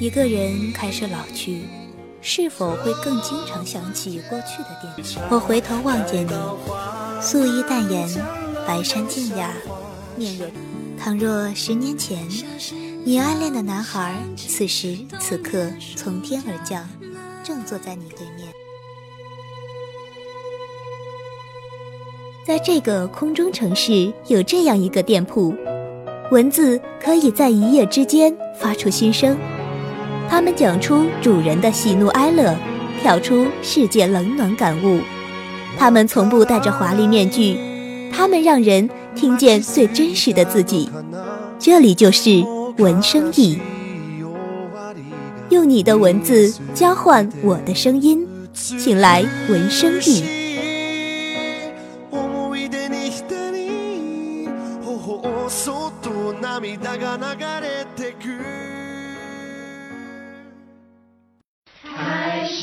一个人开始老去，是否会更经常想起过去的电视？我回头望见你，素衣淡颜，白衫静雅，面若。倘若十年前，你暗恋的男孩，此时此刻从天而降，正坐在你对面，在这个空中城市，有这样一个店铺，文字可以在一夜之间发出心声，他们讲出主人的喜怒哀乐，跳出世界冷暖感悟，他们从不戴着华丽面具，他们让人。听见最真实的自己，这里就是文声意，用你的文字交换我的声音，请来文声意。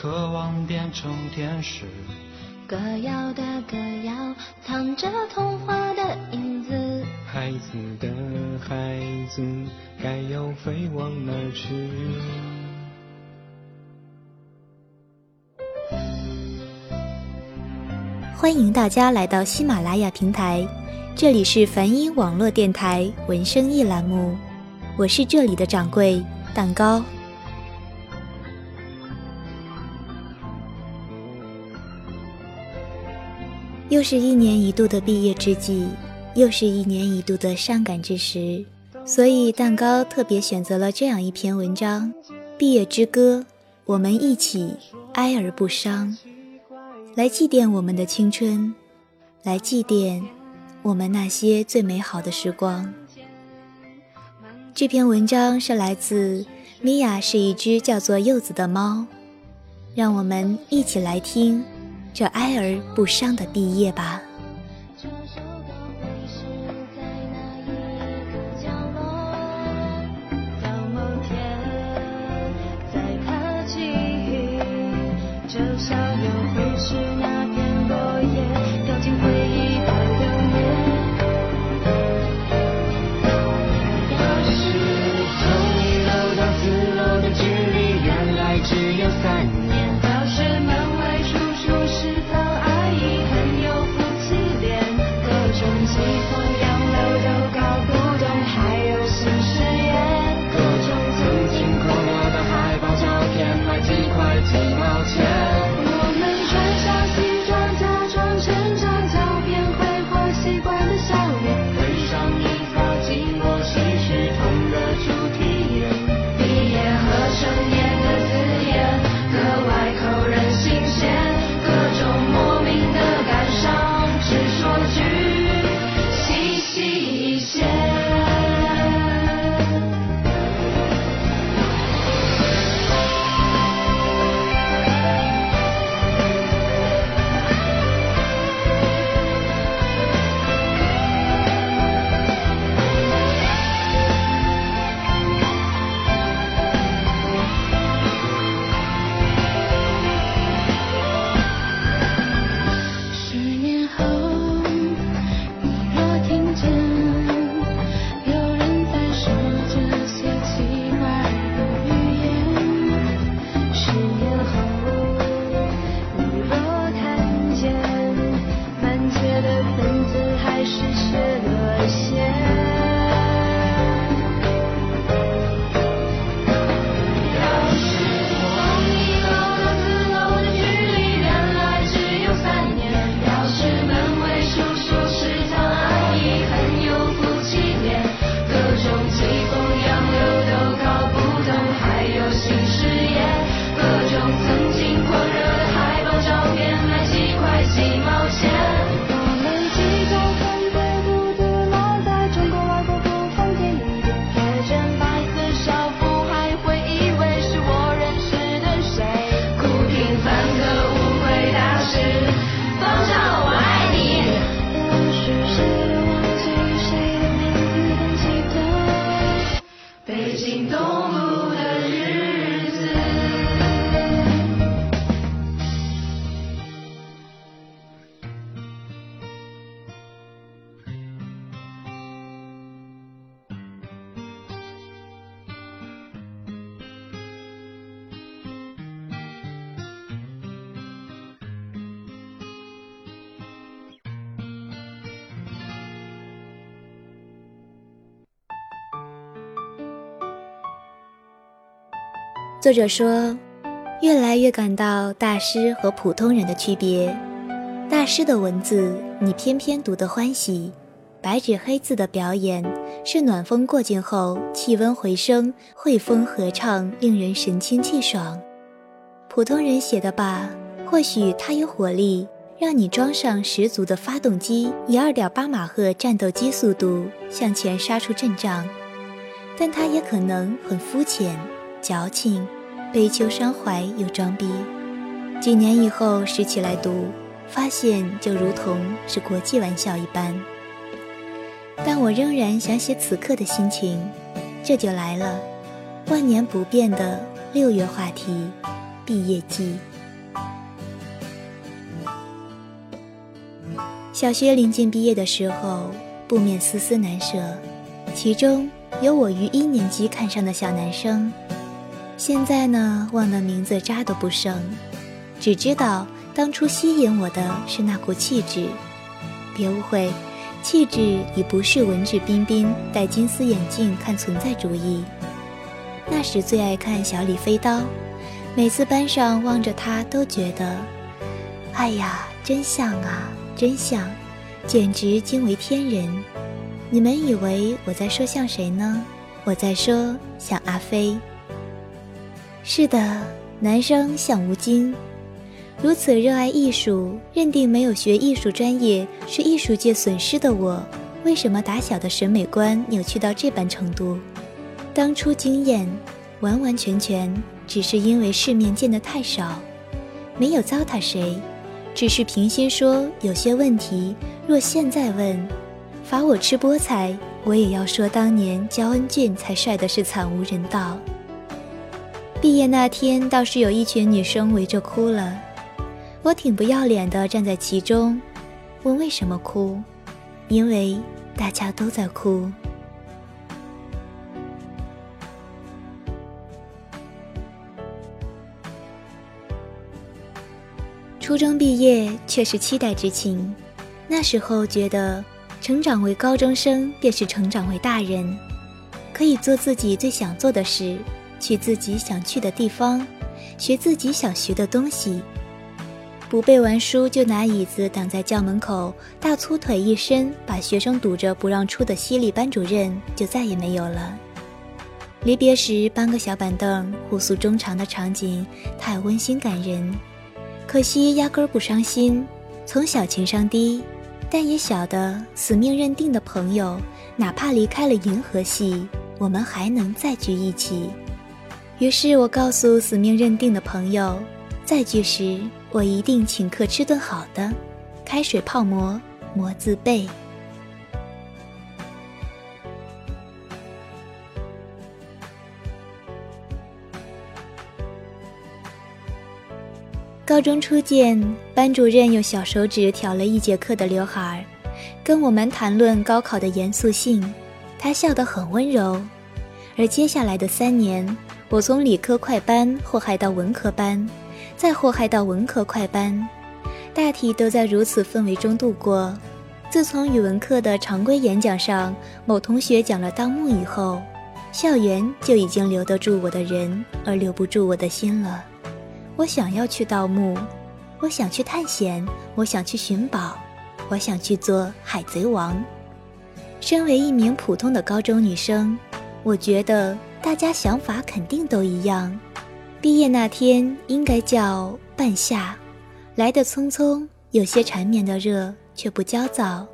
渴望变成天使。歌谣的歌谣，藏着童话的影子。孩子的孩子，该要飞往哪儿去？欢迎大家来到喜马拉雅平台，这里是梵音网络电台文声艺栏目，我是这里的掌柜蛋糕。又是一年一度的毕业之际，又是一年一度的伤感之时，所以蛋糕特别选择了这样一篇文章《毕业之歌》，我们一起哀而不伤，来祭奠我们的青春，来祭奠我们那些最美好的时光。这篇文章是来自米娅，是一只叫做柚子的猫，让我们一起来听。这哀而不伤的毕业吧。作者说，越来越感到大师和普通人的区别。大师的文字，你偏偏读得欢喜；白纸黑字的表演，是暖风过境后，气温回升，汇风合唱，令人神清气爽。普通人写的吧，或许他有火力，让你装上十足的发动机，以二点八马赫战斗机速度向前杀出阵仗，但他也可能很肤浅。矫情、悲秋伤怀又装逼。几年以后拾起来读，发现就如同是国际玩笑一般。但我仍然想写此刻的心情，这就来了，万年不变的六月话题——毕业季。小学临近毕业的时候，不免丝丝难舍，其中有我于一年级看上的小男生。现在呢，忘了名字渣都不剩，只知道当初吸引我的是那股气质。别误会，气质已不是文质彬彬、戴金丝眼镜看存在主义。那时最爱看《小李飞刀》，每次班上望着他都觉得，哎呀，真像啊，真像，简直惊为天人。你们以为我在说像谁呢？我在说像阿飞。是的，男生像吴京，如此热爱艺术，认定没有学艺术专业是艺术界损失的我，为什么打小的审美观扭曲到这般程度？当初惊艳，完完全全只是因为世面见得太少，没有糟蹋谁，只是平心说，有些问题若现在问，罚我吃菠菜，我也要说当年焦恩俊才帅的是惨无人道。毕业那天，倒是有一群女生围着哭了，我挺不要脸的站在其中，问为什么哭，因为大家都在哭。初中毕业却是期待之情，那时候觉得成长为高中生便是成长为大人，可以做自己最想做的事。去自己想去的地方，学自己想学的东西。不背完书就拿椅子挡在校门口，大粗腿一伸把学生堵着不让出的犀利班主任就再也没有了。离别时搬个小板凳，互诉衷肠的场景太温馨感人。可惜压根儿不伤心，从小情商低，但也晓得死命认定的朋友，哪怕离开了银河系，我们还能再聚一起。于是我告诉死命认定的朋友，再聚时我一定请客吃顿好的，开水泡馍，馍自备。高中初见，班主任用小手指挑了一节课的刘海儿，跟我们谈论高考的严肃性，他笑得很温柔，而接下来的三年。我从理科快班祸害到文科班，再祸害到文科快班，大体都在如此氛围中度过。自从语文课的常规演讲上，某同学讲了盗墓以后，校园就已经留得住我的人，而留不住我的心了。我想要去盗墓，我想去探险，我想去寻宝，我想去做海贼王。身为一名普通的高中女生，我觉得。大家想法肯定都一样，毕业那天应该叫半夏，来得匆匆，有些缠绵的热，却不焦躁。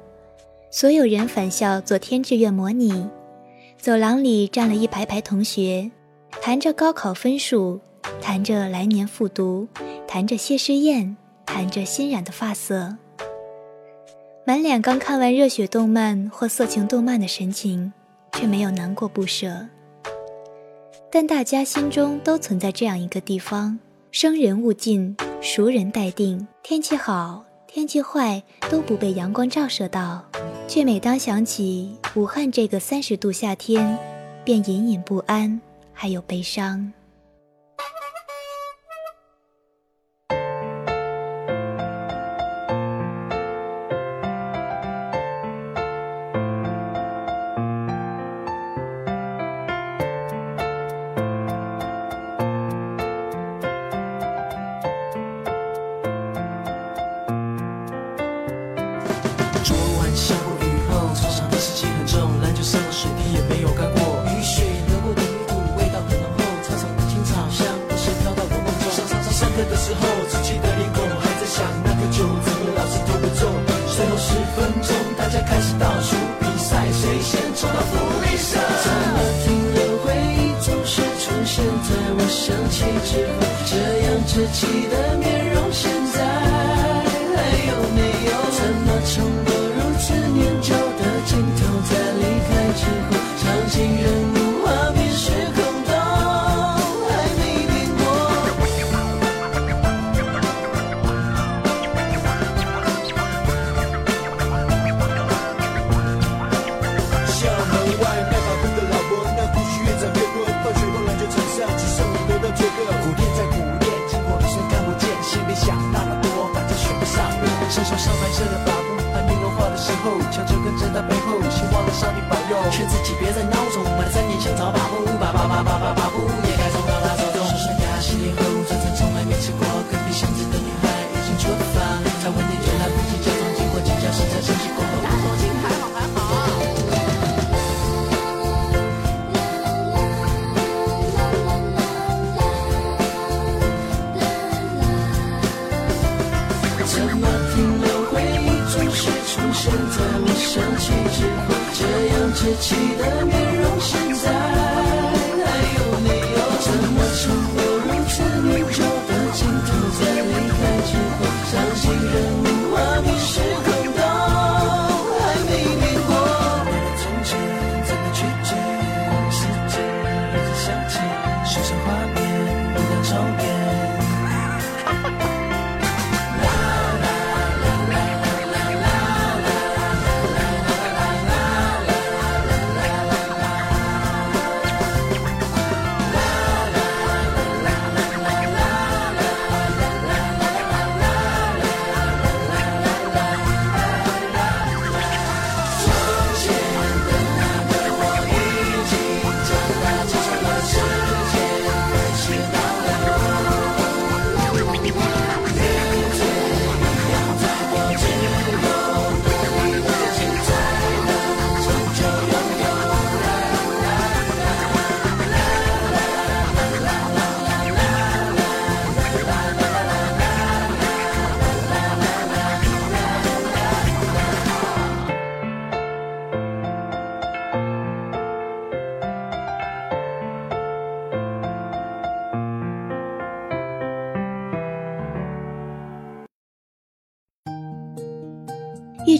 所有人返校做填志愿模拟，走廊里站了一排排同学，谈着高考分数，谈着来年复读，谈着谢师宴，谈着新染的发色，满脸刚看完热血动漫或色情动漫的神情，却没有难过不舍。但大家心中都存在这样一个地方：生人勿近，熟人待定。天气好，天气坏都不被阳光照射到，却每当想起武汉这个三十度夏天，便隐隐不安，还有悲伤。在我想起之后，这样稚气的面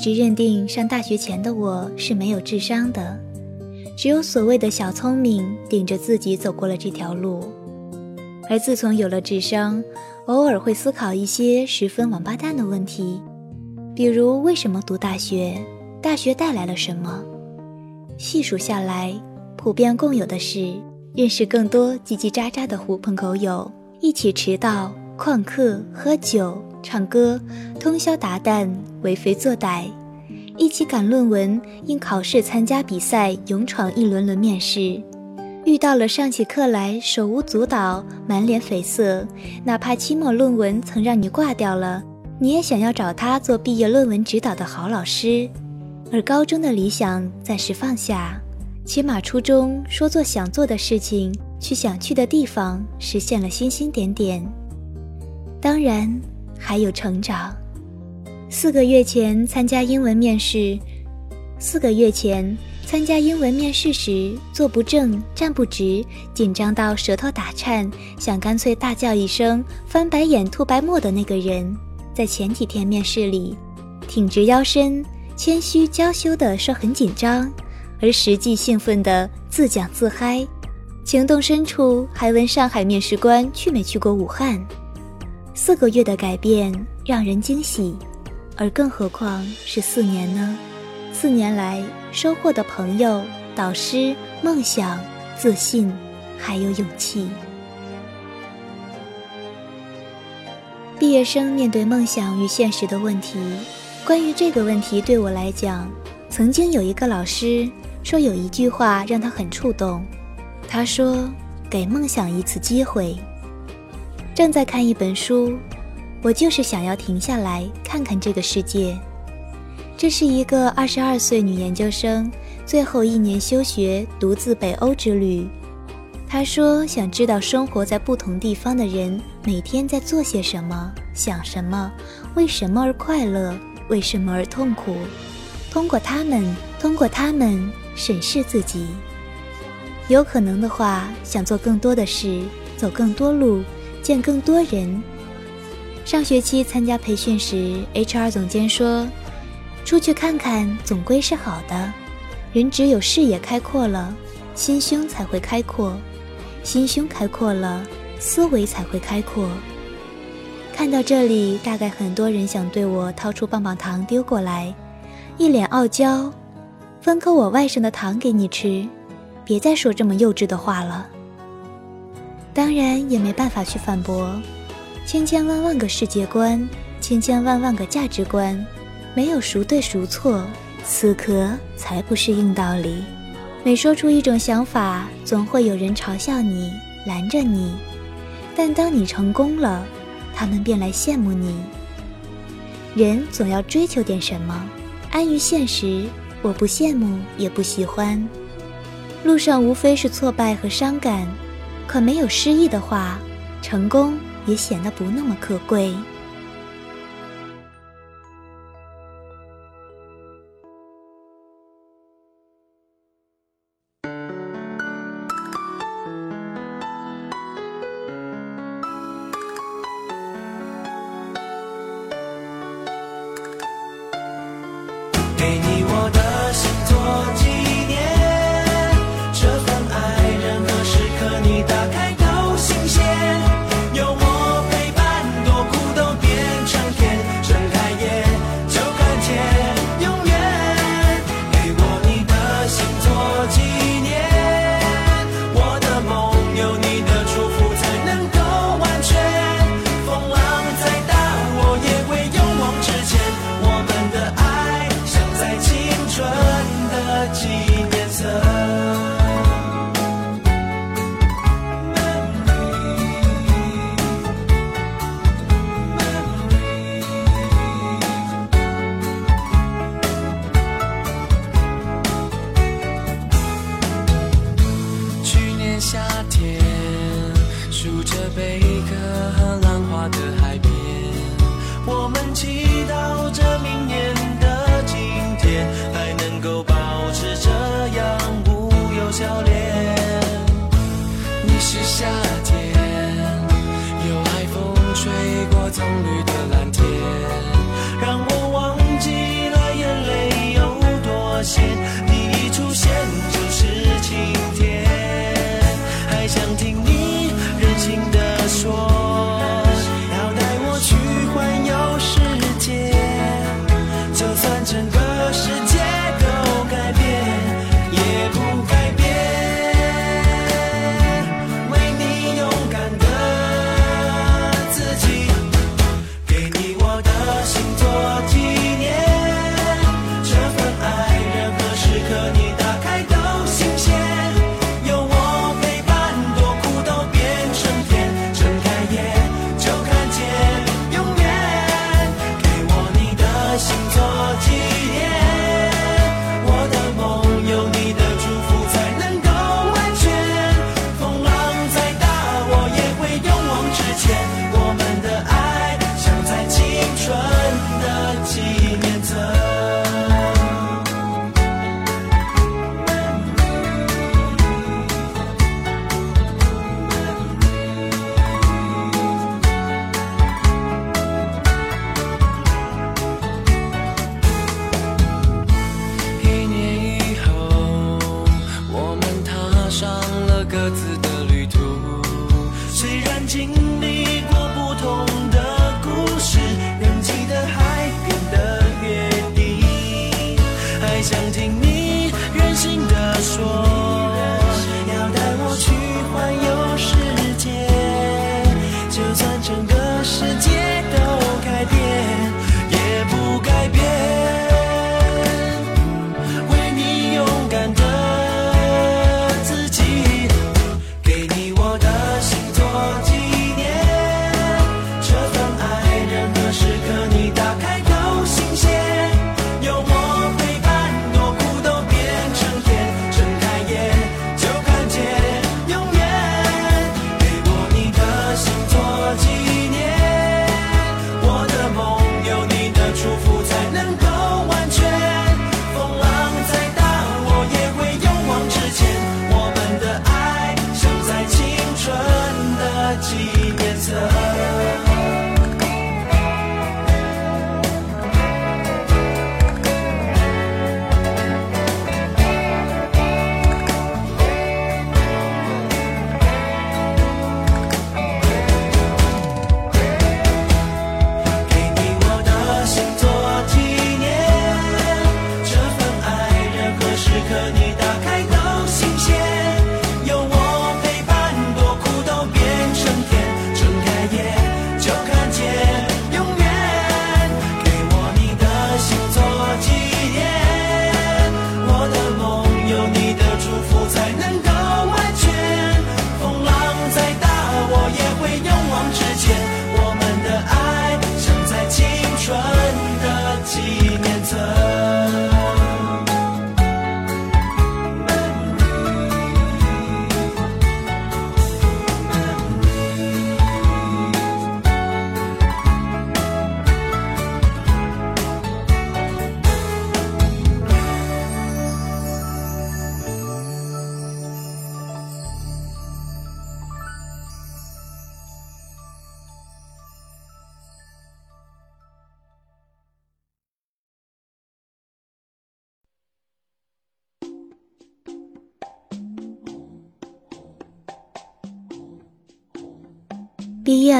直认定上大学前的我是没有智商的，只有所谓的小聪明顶着自己走过了这条路。而自从有了智商，偶尔会思考一些十分王八蛋的问题，比如为什么读大学，大学带来了什么。细数下来，普遍共有的是认识更多叽叽喳喳的狐朋狗友，一起迟到、旷课、喝酒、唱歌，通宵达旦、为非作歹，一起赶论文，因考试参加比赛，勇闯一轮轮面试。遇到了上起课来手舞足蹈、满脸绯色，哪怕期末论文曾让你挂掉了，你也想要找他做毕业论文指导的好老师。而高中的理想暂时放下，起码初中说做想做的事情，去想去的地方，实现了星星点点。当然还有成长。四个月前参加英文面试，四个月前参加英文面试时坐不正站不直，紧张到舌头打颤，想干脆大叫一声翻白眼吐白沫的那个人，在前几天面试里挺直腰身。谦虚娇羞地说很紧张，而实际兴奋的自讲自嗨，情动深处还问上海面试官去没去过武汉。四个月的改变让人惊喜，而更何况是四年呢？四年来收获的朋友、导师、梦想、自信，还有勇气。毕业生面对梦想与现实的问题。关于这个问题，对我来讲，曾经有一个老师说有一句话让他很触动。他说：“给梦想一次机会。”正在看一本书，我就是想要停下来看看这个世界。这是一个二十二岁女研究生最后一年休学，独自北欧之旅。她说想知道生活在不同地方的人每天在做些什么，想什么，为什么而快乐，为什么而痛苦。通过他们，通过他们审视自己。有可能的话，想做更多的事，走更多路，见更多人。上学期参加培训时，HR 总监说：“出去看看总归是好的。人只有视野开阔了，心胸才会开阔。心胸开阔了，思维才会开阔。”看到这里，大概很多人想对我掏出棒棒糖丢过来，一脸傲娇：“分颗我外甥的糖给你吃，别再说这么幼稚的话了。”当然也没办法去反驳。千千万万个世界观，千千万万个价值观，没有孰对孰错，死磕才不是硬道理。每说出一种想法，总会有人嘲笑你，拦着你。但当你成功了，他们便来羡慕你。人总要追求点什么，安于现实，我不羡慕，也不喜欢。路上无非是挫败和伤感，可没有失意的话，成功。也显得不那么可贵。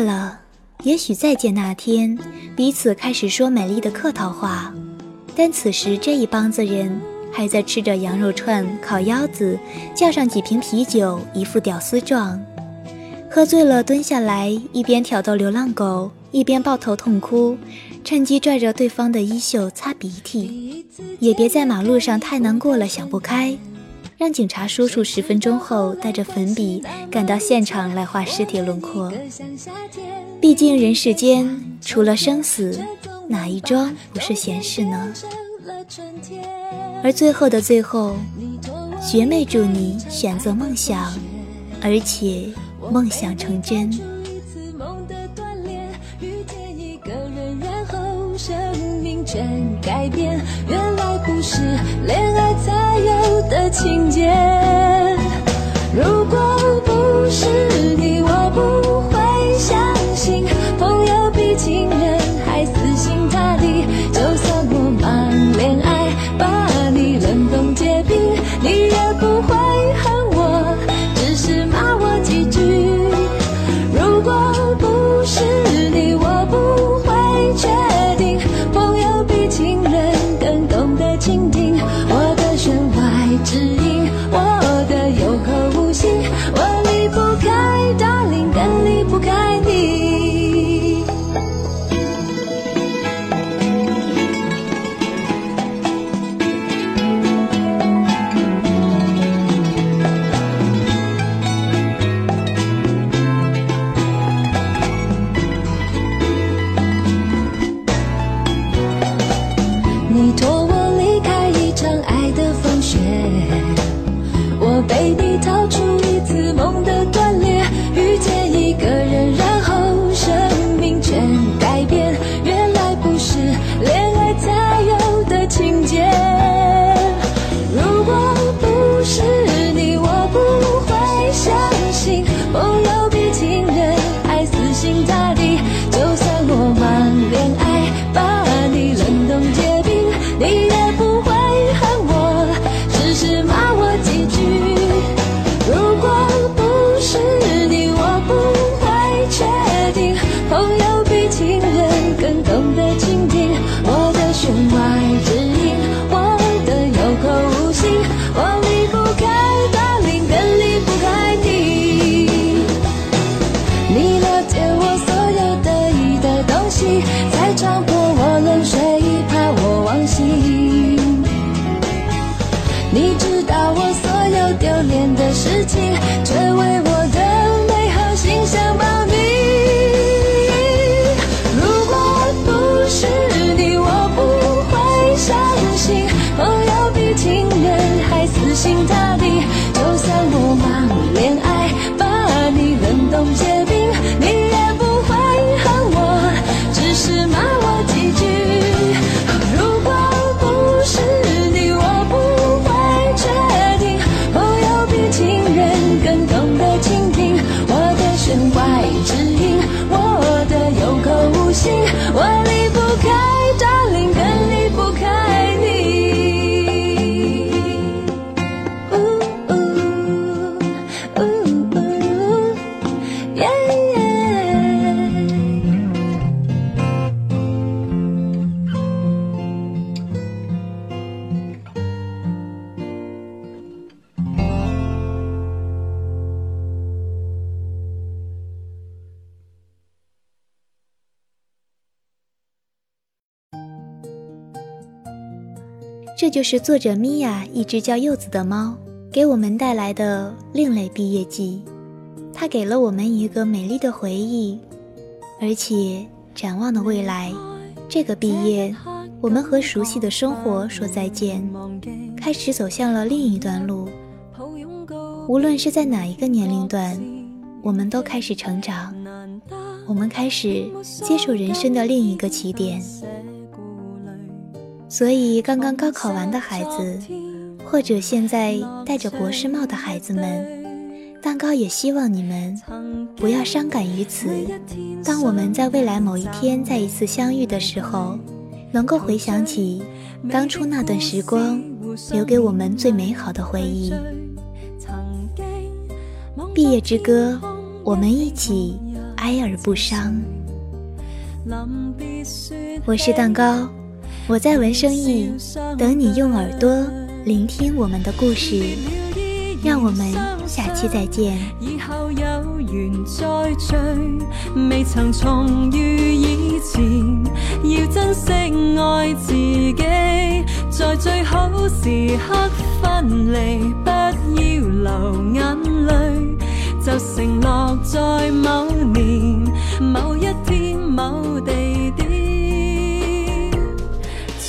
了，也许再见那天，彼此开始说美丽的客套话，但此时这一帮子人还在吃着羊肉串、烤腰子，叫上几瓶啤酒，一副屌丝状。喝醉了，蹲下来，一边挑逗流浪狗，一边抱头痛哭，趁机拽着对方的衣袖擦鼻涕。也别在马路上太难过了，想不开，让警察叔叔十分钟后带着粉笔赶到现场来画尸体轮廓。毕竟人世间除了生死，哪一桩不是闲事呢？而最后的最后，学妹祝你选择梦想，而且。梦想成真。全改变，原来不是恋爱才有的情节。如果不是你，事情就这就是作者米娅一只叫柚子的猫给我们带来的另类毕业季，它给了我们一个美丽的回忆，而且展望的未来，这个毕业，我们和熟悉的生活说再见，开始走向了另一段路。无论是在哪一个年龄段，我们都开始成长，我们开始接受人生的另一个起点。所以，刚刚高考完的孩子，或者现在戴着博士帽的孩子们，蛋糕也希望你们不要伤感于此。当我们在未来某一天再一次相遇的时候，能够回想起当初那段时光，留给我们最美好的回忆。毕业之歌，我们一起。哀而不伤。我是蛋糕，我在闻声意，等你用耳朵聆听我们的故事。让我们下期再见。以后有缘再聚，未曾重遇以前，要珍惜爱自己，在最好时刻分离，不要流眼泪，就承诺在某年某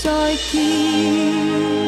再见。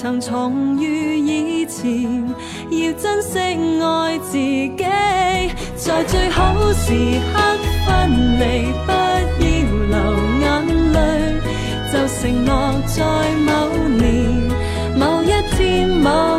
曾重遇以前。要珍惜爱自己，在最好时刻分离，不要流眼泪，就承诺在某年某一天某。